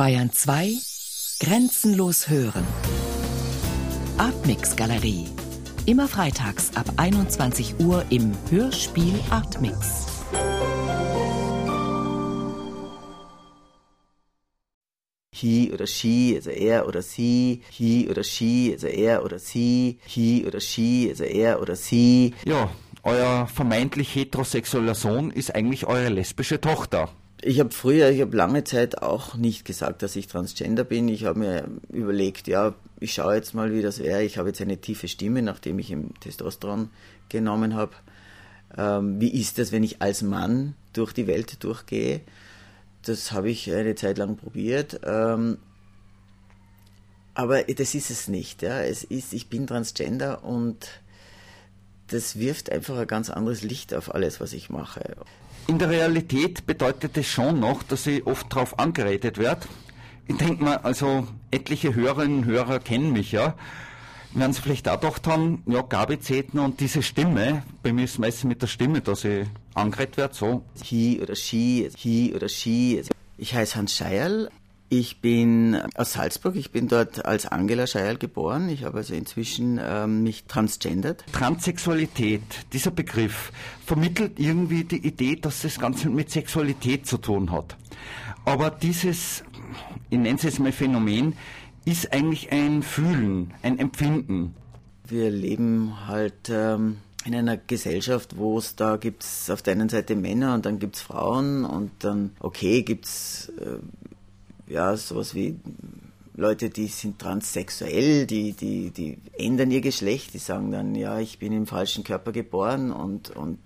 Bayern 2 Grenzenlos hören. Artmix Galerie. Immer freitags ab 21 Uhr im Hörspiel Artmix. he oder she, also er oder sie, he oder she, also er oder sie, he oder she, also er oder sie. Ja, euer vermeintlich heterosexueller Sohn ist eigentlich eure lesbische Tochter. Ich habe früher, ich habe lange Zeit auch nicht gesagt, dass ich transgender bin. Ich habe mir überlegt, ja, ich schaue jetzt mal, wie das wäre. Ich habe jetzt eine tiefe Stimme, nachdem ich im Testosteron genommen habe. Ähm, wie ist das, wenn ich als Mann durch die Welt durchgehe? Das habe ich eine Zeit lang probiert. Ähm, aber das ist es nicht. Ja. Es ist, ich bin Transgender und das wirft einfach ein ganz anderes Licht auf alles, was ich mache. In der Realität bedeutet es schon noch, dass ich oft darauf angeredet werde. Ich denke mal, also etliche Hörerinnen und Hörer kennen mich ja. Werden sie vielleicht auch gedacht haben, ja, Gabi Zetner und diese Stimme, bei mir ist es meistens mit der Stimme, dass ich angeredet werde, so. He oder she, he oder she. Ich heiße Hans Scheierl. Ich bin aus Salzburg, ich bin dort als Angela Scheierl geboren. Ich habe also inzwischen ähm, mich transgendert. Transsexualität, dieser Begriff, vermittelt irgendwie die Idee, dass das Ganze mit Sexualität zu tun hat. Aber dieses, ich nenne es jetzt mal Phänomen, ist eigentlich ein Fühlen, ein Empfinden. Wir leben halt ähm, in einer Gesellschaft, wo es da gibt es auf der einen Seite Männer und dann gibt es Frauen und dann, okay, gibt es äh, ja sowas wie Leute, die sind transsexuell, die, die, die ändern ihr Geschlecht, die sagen dann, ja, ich bin im falschen Körper geboren und, und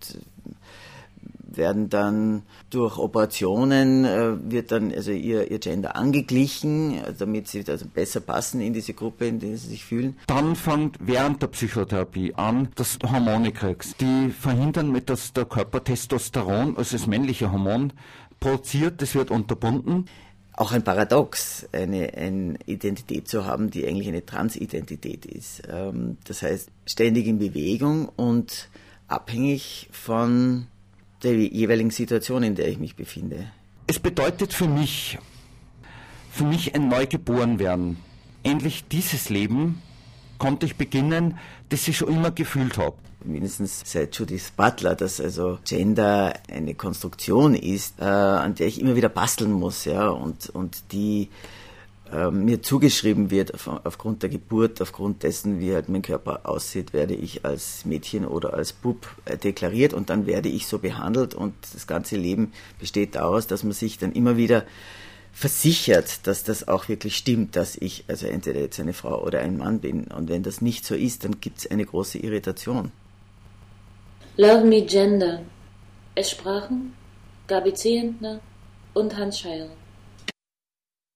werden dann durch Operationen, äh, wird dann also ihr, ihr Gender angeglichen, damit sie also besser passen in diese Gruppe, in der sie sich fühlen. Dann fängt während der Psychotherapie an, dass Hormone kriegst, die verhindern, mit, dass der Körper Testosteron, also das männliche Hormon, produziert, das wird unterbunden auch ein Paradox, eine, eine Identität zu haben, die eigentlich eine Transidentität ist. Ähm, das heißt, ständig in Bewegung und abhängig von der jeweiligen Situation, in der ich mich befinde. Es bedeutet für mich, für mich ein Neugeborenwerden. Endlich dieses Leben konnte ich beginnen, das ich schon immer gefühlt habe. Mindestens seit Judith Butler, dass also Gender eine Konstruktion ist, äh, an der ich immer wieder basteln muss, ja, und, und die äh, mir zugeschrieben wird auf, aufgrund der Geburt, aufgrund dessen, wie halt mein Körper aussieht, werde ich als Mädchen oder als Bub äh, deklariert und dann werde ich so behandelt und das ganze Leben besteht daraus, dass man sich dann immer wieder versichert, dass das auch wirklich stimmt, dass ich also entweder jetzt eine Frau oder ein Mann bin. Und wenn das nicht so ist, dann gibt es eine große Irritation. Love Me Gender. Es sprachen Gabi Zehentner und Hans Scheil.